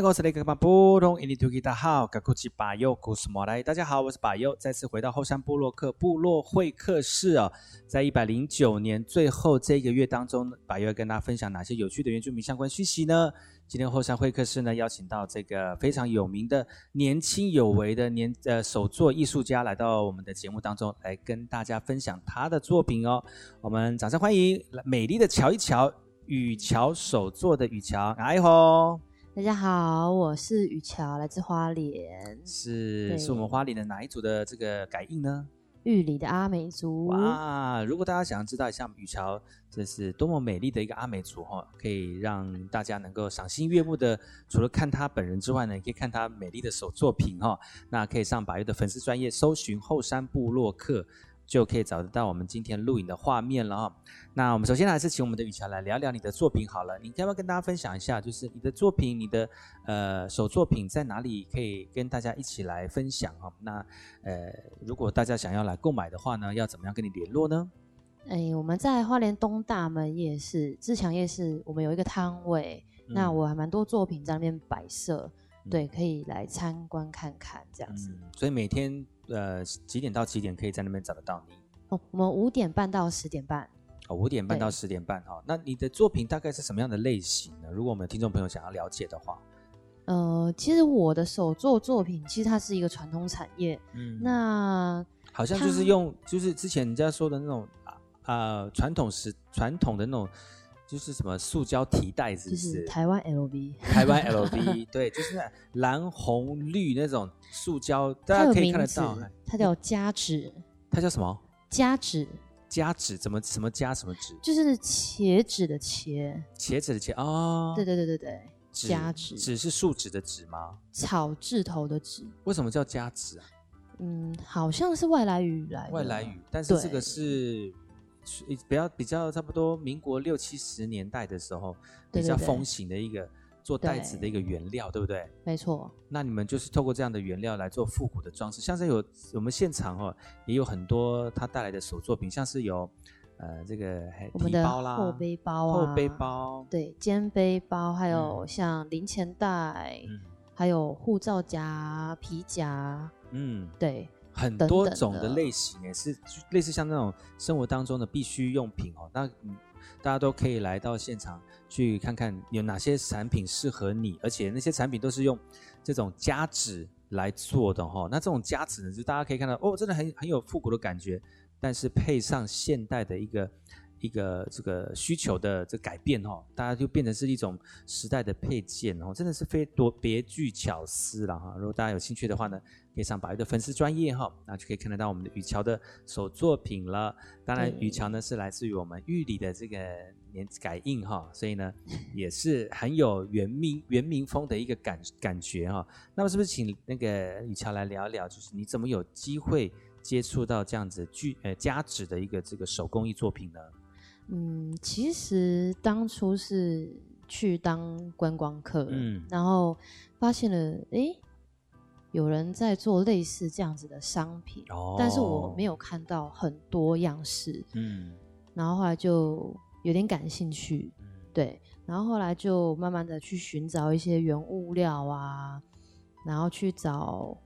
客。大家好，我是巴佑，古斯莫来。大家好，我是巴佑，再次回到后山部落客部落会客室啊。在一百零九年最后这一个月当中，巴佑要跟大家分享哪些有趣的原住民相关讯息呢？今天后山会客室呢，邀请到这个非常有名的年轻有为的年呃手作艺术家来到我们的节目当中，来跟大家分享他的作品哦。我们掌声欢迎美丽的乔一乔，雨乔手作的雨乔，哎吼。大家好，我是雨乔，来自花莲，是是我们花莲的哪一组的这个改印呢？玉里的阿美族。哇，如果大家想要知道一下雨乔这是多么美丽的一个阿美族哈，可以让大家能够赏心悦目的，除了看她本人之外呢，也可以看她美丽的手作品哈。那可以上把佑的粉丝专业搜寻后山部落客。就可以找得到我们今天录影的画面了哈。那我们首先还是请我们的雨乔来聊聊你的作品好了。你要不要跟大家分享一下，就是你的作品，你的呃手作品在哪里可以跟大家一起来分享哈？那呃，如果大家想要来购买的话呢，要怎么样跟你联络呢？哎，我们在花莲东大门夜市、自强夜市，我们有一个摊位。嗯、那我还蛮多作品在那边摆设，嗯、对，可以来参观看看这样子。嗯、所以每天。呃，几点到几点可以在那边找得到你？哦，我们五点半到十点半。哦，五点半到十点半哈。对那你的作品大概是什么样的类型呢？如果我们的听众朋友想要了解的话，呃，其实我的手作作品其实它是一个传统产业。嗯，那好像就是用，就是之前人家说的那种啊啊传统是传统的那种。就是什么塑胶提袋子，就是台湾 LV，台湾 LV，对，就是那蓝红绿那种塑胶，大家可以看得到。它叫加纸，它叫什么？加纸，加纸怎么什么加什么纸？就是茄子的茄，茄子的茄哦。对对对对对，加纸，纸是树脂的纸吗？草字头的纸。为什么叫加纸啊？嗯，好像是外来语来的。外来语，但是这个是。比较比较差不多，民国六七十年代的时候，比较风行的一个做袋子的一个原料，对，对不对？没错。那你们就是透过这样的原料来做复古的装饰，像是有我们现场哦，也有很多他带来的手作品，像是有呃这个提包啦、后背包啊、后背包，对，肩背包，还有像零钱袋，嗯、还有护照夹、皮夹，嗯，对。很多种的类型也是类似像那种生活当中的必需用品哦，那大家都可以来到现场去看看有哪些产品适合你，而且那些产品都是用这种夹纸来做的哈。那这种夹纸呢，就大家可以看到哦，真的很很有复古的感觉，但是配上现代的一个。一个这个需求的这改变哈，大家就变成是一种时代的配件哦，真的是非多别具巧思了哈。如果大家有兴趣的话呢，可以上宝玉的粉丝专业哈，那就可以看得到我们的雨桥的手作品了。当然，雨桥呢是来自于我们玉里的这个年改印哈，所以呢 也是很有原民原民风的一个感感觉哈。那么是不是请那个雨桥来聊一聊，就是你怎么有机会接触到这样子具呃加纸的一个这个手工艺作品呢？嗯，其实当初是去当观光客，嗯，然后发现了，哎，有人在做类似这样子的商品，哦，但是我没有看到很多样式，嗯，然后后来就有点感兴趣，嗯，对，然后后来就慢慢的去寻找一些原物料啊，然后去找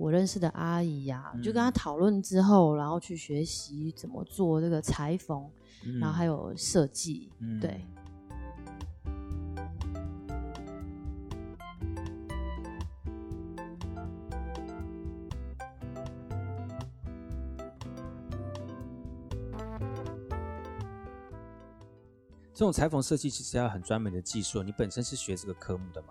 我认识的阿姨呀，啊，嗯，就跟她讨论之后，然后去学习怎么做这个裁缝。然后还有设计，嗯、对。这种裁缝设计其实要很专门的技术。你本身是学这个科目的吗？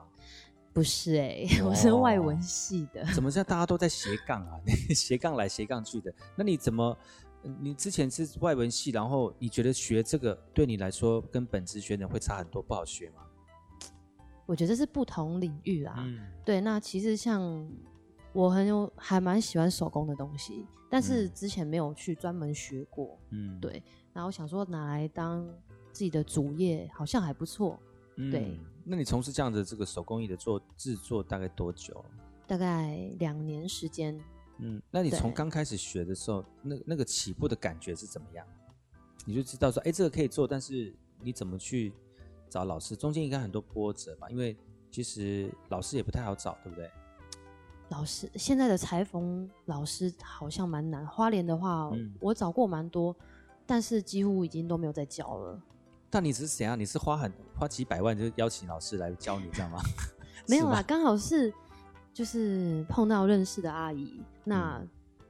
不是哎、欸，我是外文系的。怎么叫大家都在斜杠啊？斜杠来斜杠去的？那你怎么？你之前是外文系，然后你觉得学这个对你来说跟本职学的会差很多，不好学吗？我觉得是不同领域啊。嗯，对。那其实像我很有还蛮喜欢手工的东西，但是之前没有去专门学过。嗯，对。然后想说拿来当自己的主业，好像还不错。嗯，对。那你从事这样的这个手工艺的做制作大概多久？大概两年时间。嗯，那你从刚开始学的时候，那那个起步的感觉是怎么样？你就知道说，哎，这个可以做，但是你怎么去找老师？中间应该很多波折吧？因为其实老师也不太好找，对不对？老师现在的裁缝老师好像蛮难。花莲的话，嗯、我找过蛮多，但是几乎已经都没有在教了。但你只是怎样？你是花很花几百万就邀请老师来教你，这样吗？没有啦，刚好是就是碰到认识的阿姨，那、嗯、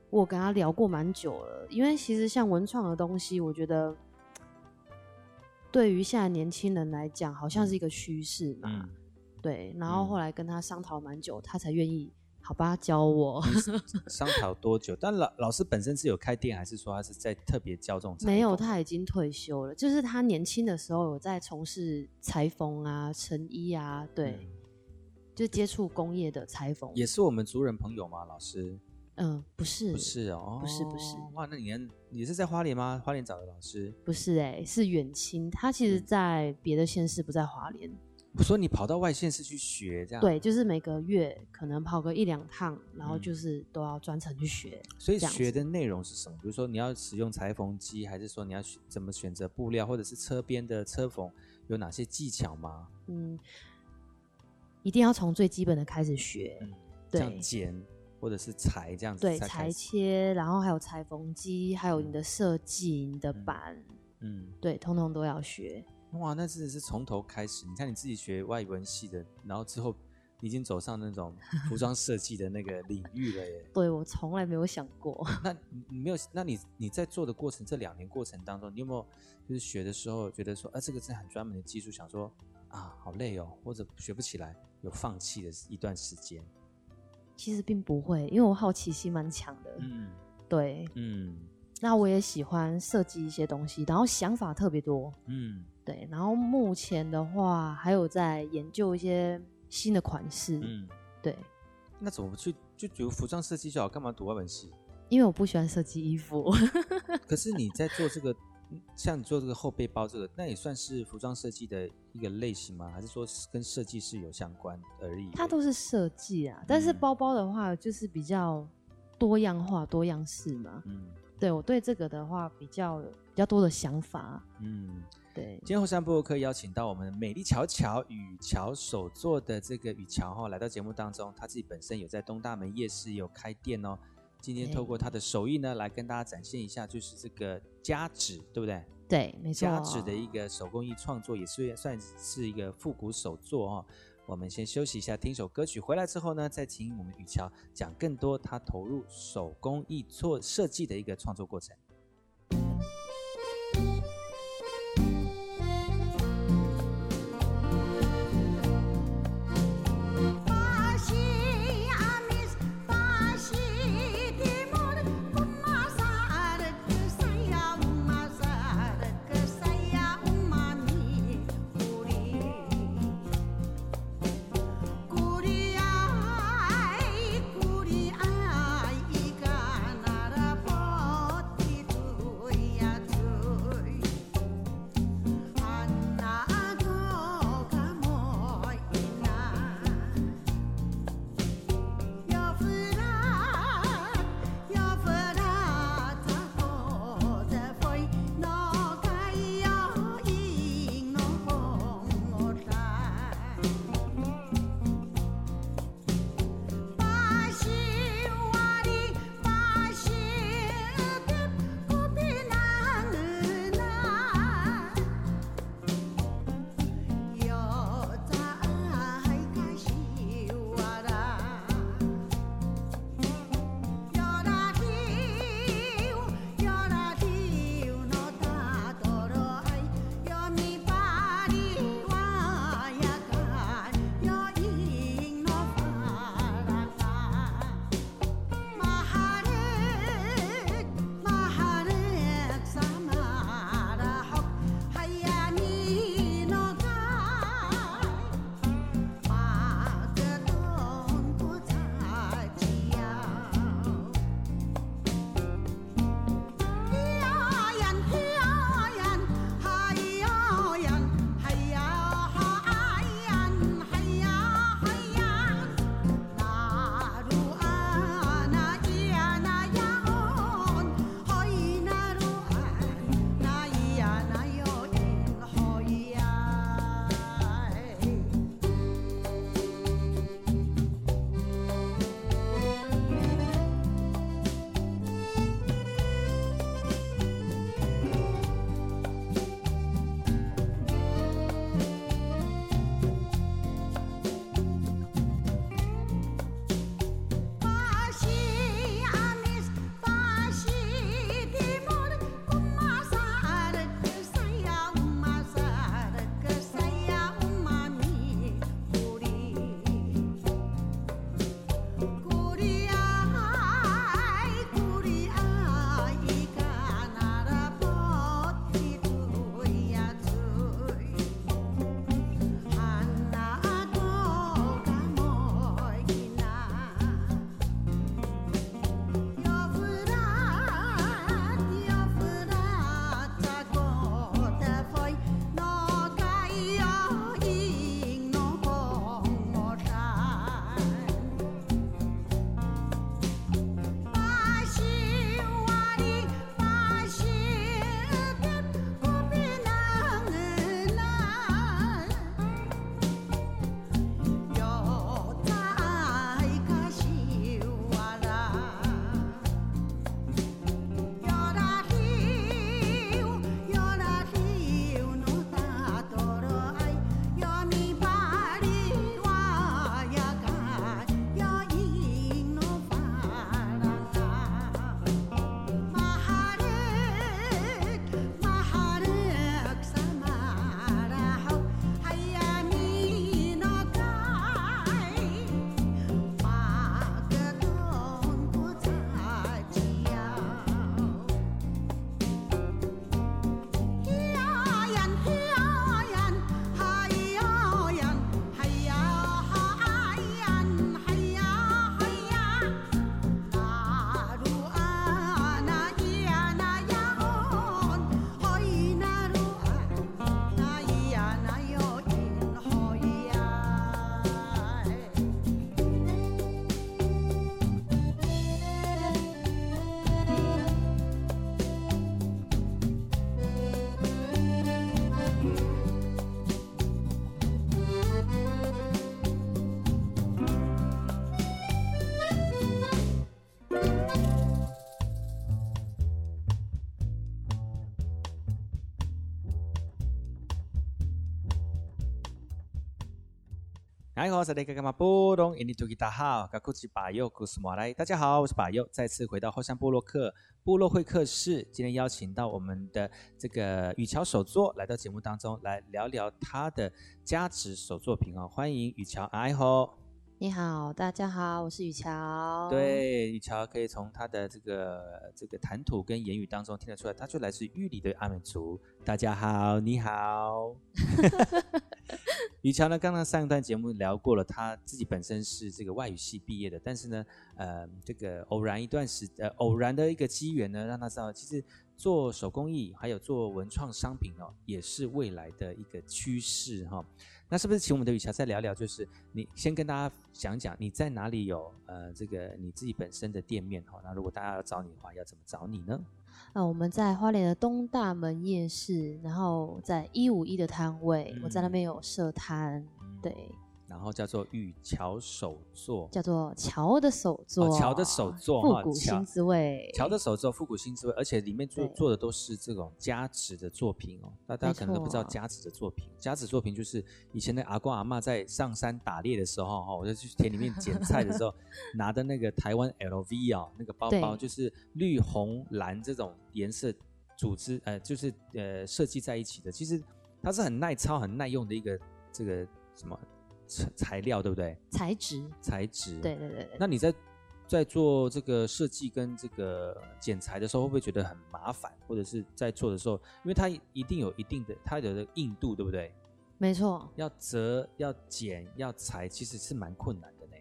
我跟她聊过蛮久了。因为其实像文创的东西，我觉得对于现在年轻人来讲，好像是一个趋势嘛。嗯、对，然后后来跟她商讨蛮久，她才愿意。好吧，教我 商讨多久？但老老师本身是有开店，还是说他是在特别教这种？没有，他已经退休了。就是他年轻的时候有在从事裁缝啊、成衣啊，对，嗯、就接触工业的裁缝。也是我们族人朋友吗？老师？嗯，不是，不是哦，不是，不是。哇，那你你是在花莲吗？花莲找的老师？不是、欸，哎，是远亲。他其实在别的县市，不在花莲。我说你跑到外县市去学，这样对，就是每个月可能跑个一两趟，然后就是都要专程去学。所以学的内容是什么？比如说你要使用裁缝机，还是说你要怎么选择布料，或者是车边的车缝有哪些技巧吗？嗯，一定要从最基本的开始学，嗯、对，剪或者是裁这样子，对，裁切，然后还有裁缝机，还有你的设计、你的板，嗯，嗯对，通通都要学。哇，那真的是从头开始。你看你自己学外文系的，然后之后你已经走上那种 服装设计的那个领域了耶。对，我从来没有想过。那你没有？那你你在做的过程，这两年过程当中，你有没有就是学的时候觉得说，啊，这个是很专门的技术，想说啊，好累哦，或者学不起来，有放弃的一段时间？其实并不会，因为我好奇心蛮强的。嗯，对，嗯。那我也喜欢设计一些东西，然后想法特别多。嗯。对，然后目前的话还有在研究一些新的款式。嗯，对。那怎么去就读服装设计就好？干嘛读外文系？因为我不喜欢设计衣服。可是你在做这个，像你做这个后背包这个，那也算是服装设计的一个类型吗？还是说跟设计是有相关而已？它都是设计啊，但是包包的话就是比较多样化、多样式嘛。嗯，对我对这个的话比较比较多的想法。嗯。对，今天后山部落客邀请到我们美丽巧巧语乔手作的这个雨乔哈，来到节目当中，他自己本身有在东大门夜市有开店哦。今天透过他的手艺呢，来跟大家展现一下，就是这个夹纸，对不对？对，没错。夹纸的一个手工艺创作，也是算是一个复古手作哦。我们先休息一下，听首歌曲，回来之后呢，再请我们雨乔讲更多他投入手工艺做设计的一个创作过程。你好，大家好，大家好，我是巴佑，再次回到后山部落客部落会客室。今天邀请到我们的这个雨乔手作来到节目当中，来聊聊他的加值手作品哦。欢迎雨乔，你好。你好，大家好，我是雨乔。对，雨乔可以从他的这个这个谈吐跟言语当中听得出来，他就来自玉里的阿美族。大家好，你好。雨乔呢，刚刚上一段节目聊过了，他自己本身是这个外语系毕业的，但是呢，呃，这个偶然一段时呃偶然的一个机缘呢，让他知道其实做手工艺还有做文创商品哦，也是未来的一个趋势哈。那是不是请我们的雨乔再聊聊？就是你先跟大家讲讲你在哪里有呃这个你自己本身的店面哈。那如果大家要找你的话，要怎么找你呢？呃，我们在花莲的东大门夜市，然后在一五一的摊位，嗯、我在那边有设摊，嗯、对。然后叫做雨桥手作，叫做桥的手作，哦、桥的手作，复古新滋味，桥的手作，复古新滋味，而且里面做做的都是这种加值的作品哦。那大家可能都不知道加值的作品，加值作品就是以前的阿公阿妈在上山打猎的时候哈，我就去田里面捡菜的时候 拿的那个台湾 LV 啊、哦，那个包包就是绿红蓝这种颜色组织呃，就是呃设计在一起的。其实它是很耐操、很耐用的一个这个什么。材料对不对？材质，材质。对对对对。那你在在做这个设计跟这个剪裁的时候，会不会觉得很麻烦？或者是在做的时候，因为它一定有一定的它的硬度，对不对？没错。要折、要剪、要裁，其实是蛮困难的呢。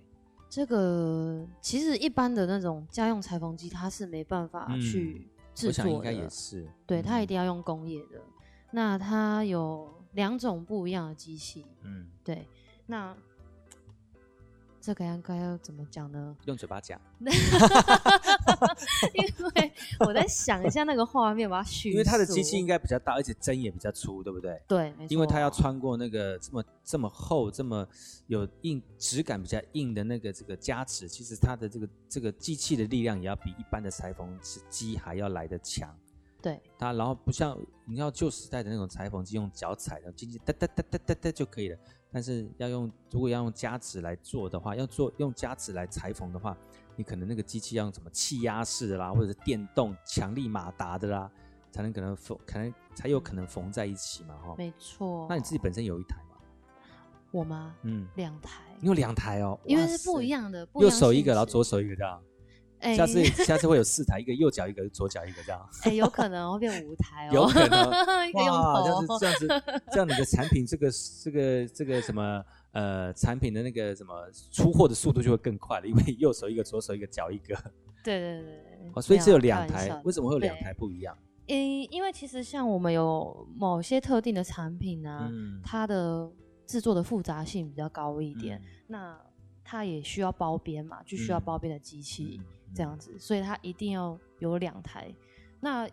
这个其实一般的那种家用裁缝机，它是没办法去制作的。嗯，我想应该也是。对，它一定要用工业的。嗯。那它有两种不一样的机器。嗯，对。那 这个应该要怎么讲呢？用嘴巴讲，因为我在想一下那个画面，把它叙述。因为它的机器应该比较大，而且针也比较粗，对不对？对，没错。因为它要穿过那个这么这么厚、这么有硬质感、比较硬的那个这个加持，其实它的这个这个机器的力量也要比一般的裁缝机还要来得强。对。它然后不像你要旧时代的那种裁缝机，用脚踩的，轻轻哒哒哒哒哒哒就可以了。但是要用，如果要用夹子来做的话，要做用夹子来裁缝的话，你可能那个机器要用什么气压式的啦，或者是电动强力马达的啦，才能可能缝，可能才有可能缝在一起嘛，哈。没错。那你自己本身有一台吗？我吗？嗯，两台。你有两台哦，因为是不一样的，右手一个，然后左手一个这样。欸、下次下次会有四台，一个右脚一个，左脚一个这样。哎、欸，有可能会变五台哦。有可能。哇，这样子这样子，这样你的产品这个这个这个什么呃产品的那个什么出货的速度就会更快了，因为右手一个，左手一个，脚一个。对对对。哦，所以只有两台，为什么会有两台不一样？因因为其实像我们有某些特定的产品呢、啊，嗯、它的制作的复杂性比较高一点，嗯、那它也需要包边嘛，就需要包边的机器。这样子，所以它一定要有两台。那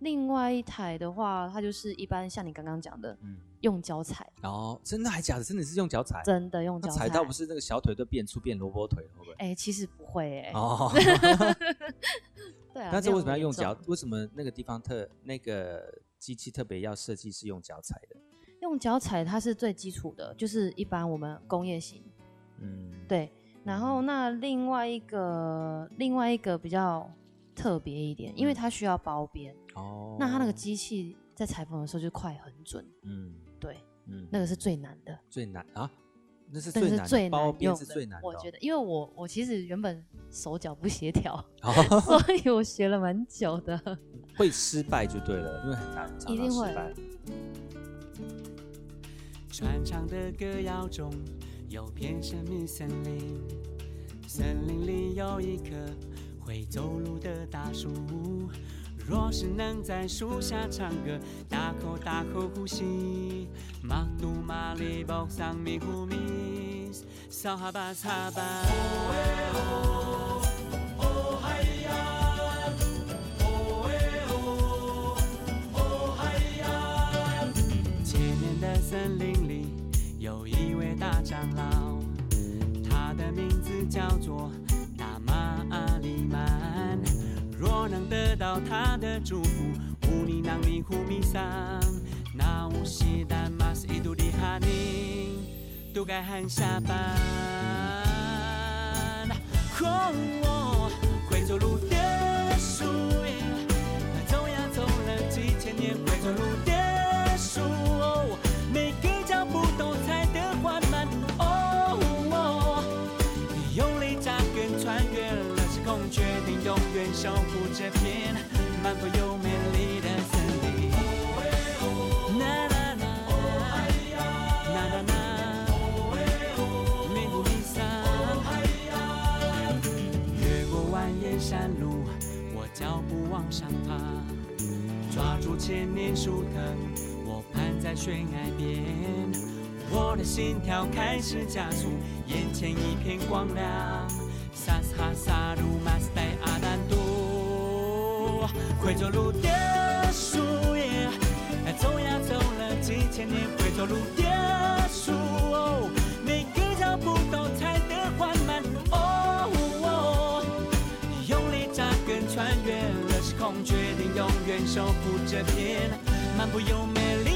另外一台的话，它就是一般像你刚刚讲的，嗯，用脚踩。哦，真的还假的？真的是用脚踩？真的用脚踩。踩到不是那个小腿都变粗变萝卜腿，会不会？哎、欸，其实不会哎、欸。哦。对啊。那这为什么要用脚？为什么那个地方特那个机器特别要设计是用脚踩的？用脚踩它是最基础的，就是一般我们工业型。嗯。对。然后那另外一个另外一个比较特别一点，因为它需要包边哦。那它那个机器在裁缝的时候就快很准。嗯，对，嗯，那个是最难的。最难啊？那是最难的。包边是最难的。我觉得，因为我我其实原本手脚不协调，所以我学了蛮久的。会失败就对了，因为很难，一定会。穿肠的歌谣中有片神秘森林，森林里有一棵会走路的大树。若是能在树下唱歌，大口大口呼吸，马杜马里波桑米呼米，撒哈巴撒巴。叫做达玛阿里曼。若能得到他的祝福，乌尼囊尼呼米桑，那乌西丹马斯伊杜里哈尼，都该喊下班。哦哦，会走路不往上爬，抓住千年树藤，我攀在悬崖边，我的心跳开始加速，眼前一片光亮。萨斯哈萨鲁马斯代阿丹杜，会走路的树叶，走呀走了几千年，会走路的树，决定永远守护这片漫步又美丽。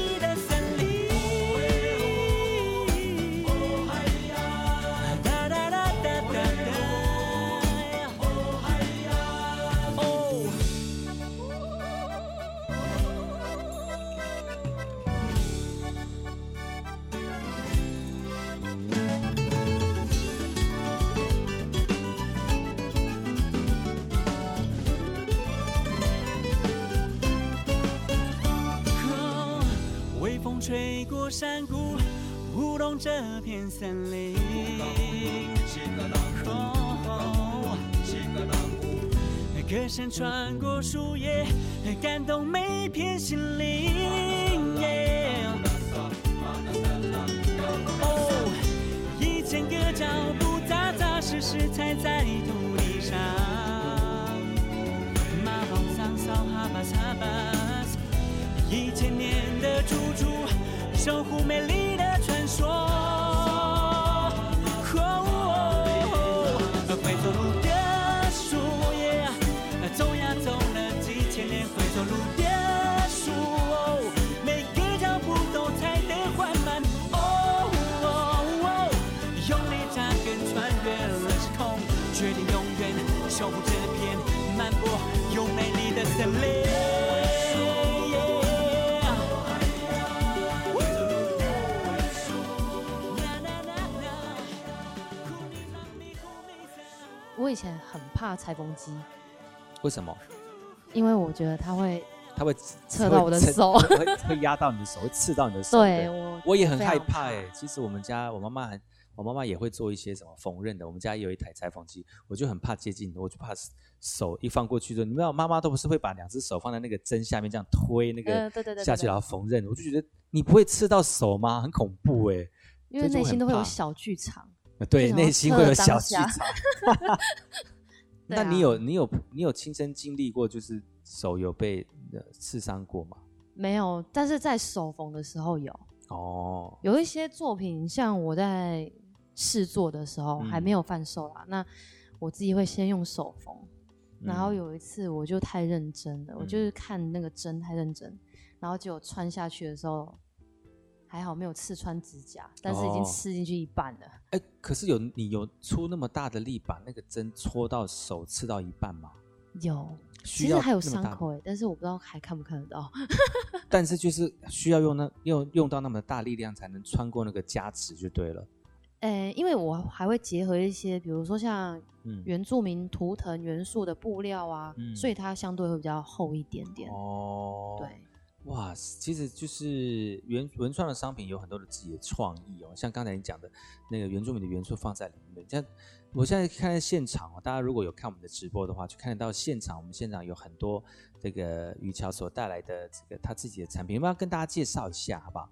山谷，舞动这片森林。歌声穿过树叶，感动每片心灵。哦，一千个脚步扎扎实实踩在土地上。马宝桑桑哈巴哈巴，一千年的驻驻。守护美丽的传说，我以前很怕裁缝机，为什么？因为我觉得它会，它会刺到我的手，会会压到你的手，会刺到你的手。对，我我也很害怕哎。其实我们家我妈妈很，我妈妈也会做一些什么缝纫的。我们家也有一台裁缝机，我就很怕接近，我就怕手一放过去之后，你知道妈妈都不是会把两只手放在那个针下面这样推那个下去，然后缝纫。我就觉得你不会刺到手吗？很恐怖哎，因为内心都会有小剧场。对，内心会有小剧场。那你有你有你有亲身经历过，就是手有被刺伤过吗？没有，但是在手缝的时候有。哦，有一些作品，像我在试做的时候还没有贩售啦，嗯、那我自己会先用手缝。然后有一次我就太认真了，嗯、我就是看那个针太认真，然后结果穿下去的时候。还好没有刺穿指甲，但是已经刺进去一半了。哎、哦，可是有你有出那么大的力把那个针戳到手刺到一半吗？有，其实还有伤口哎，但是我不知道还看不看得到。但是就是需要用那用用到那么大力量才能穿过那个夹齿就对了。哎，因为我还会结合一些，比如说像原住民图腾元素的布料啊，嗯、所以它相对会比较厚一点点。哦，对。哇，其实就是原文创的商品有很多的自己的创意哦，像刚才你讲的那个原住民的元素放在里面。像我现在看现场哦，大家如果有看我们的直播的话，就看得到现场，我们现场有很多这个于乔所带来的这个他自己的产品，要不要跟大家介绍一下，好不好？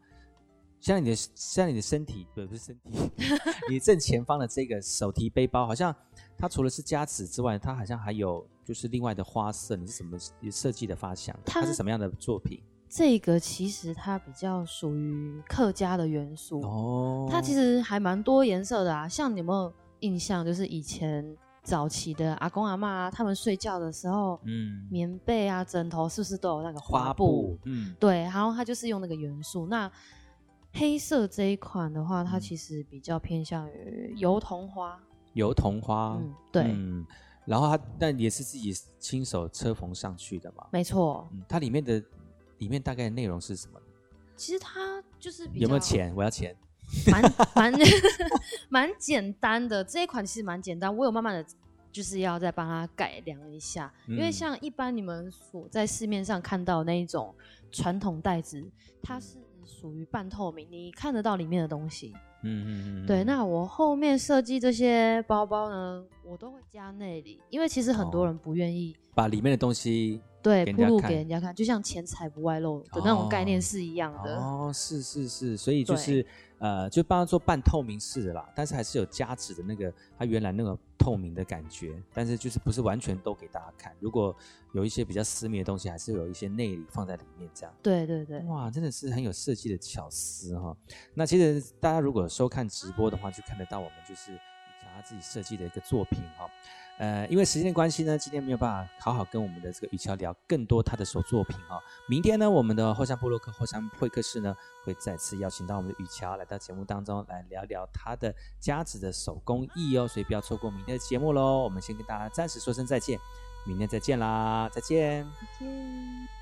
像你的像你的身体，不是身体，你正前方的这个手提背包，好像它除了是加持之外，它好像还有就是另外的花色，你是什么设计的发想？它是什么样的作品？这个其实它比较属于客家的元素哦，它其实还蛮多颜色的啊。像你有没有印象？就是以前早期的阿公阿妈啊，他们睡觉的时候，嗯，棉被啊、枕头是不是都有那个花布？花布嗯，对。然后它就是用那个元素。那黑色这一款的话，它其实比较偏向于油桐花。油桐花，嗯，对。嗯，然后它但也是自己亲手车缝上去的嘛？没错。嗯，它里面的里面大概内容是什么？其实它就是有没有钱？我要钱。蛮蛮 蛮简单的，这一款其实蛮简单。我有慢慢的就是要再帮它改良一下，嗯，因为像一般你们所在市面上看到的那一种传统袋子，它是属于半透明，你看得到里面的东西。嗯嗯嗯。对，那我后面设计这些包包呢，我都会加内里，因为其实很多人不愿意，哦，把里面的东西。对，铺路给人家看，就像钱财不外露的那种概念是一样的。哦，哦是是是，所以就是呃，就帮他做半透明式的啦，但是还是有加持的那个它原来那个透明的感觉，但是就是不是完全都给大家看。如果有一些比较私密的东西，还是有一些内里放在里面这样。对对对，哇，真的是很有设计的巧思哈。那其实大家如果收看直播的话，就看得到我们就是他自己设计的一个作品哈。呃，因为时间的关系呢，今天没有办法好好跟我们的这个雨乔聊更多他的手作品、哦。明天呢，我们的后山部落客后山会客室呢，会再次邀请到我们的雨乔来到节目当中来聊聊他的家子的手工艺哦，所以不要错过明天的节目喽。我们先跟大家暂时说声再见，明天再见啦，再见。再见。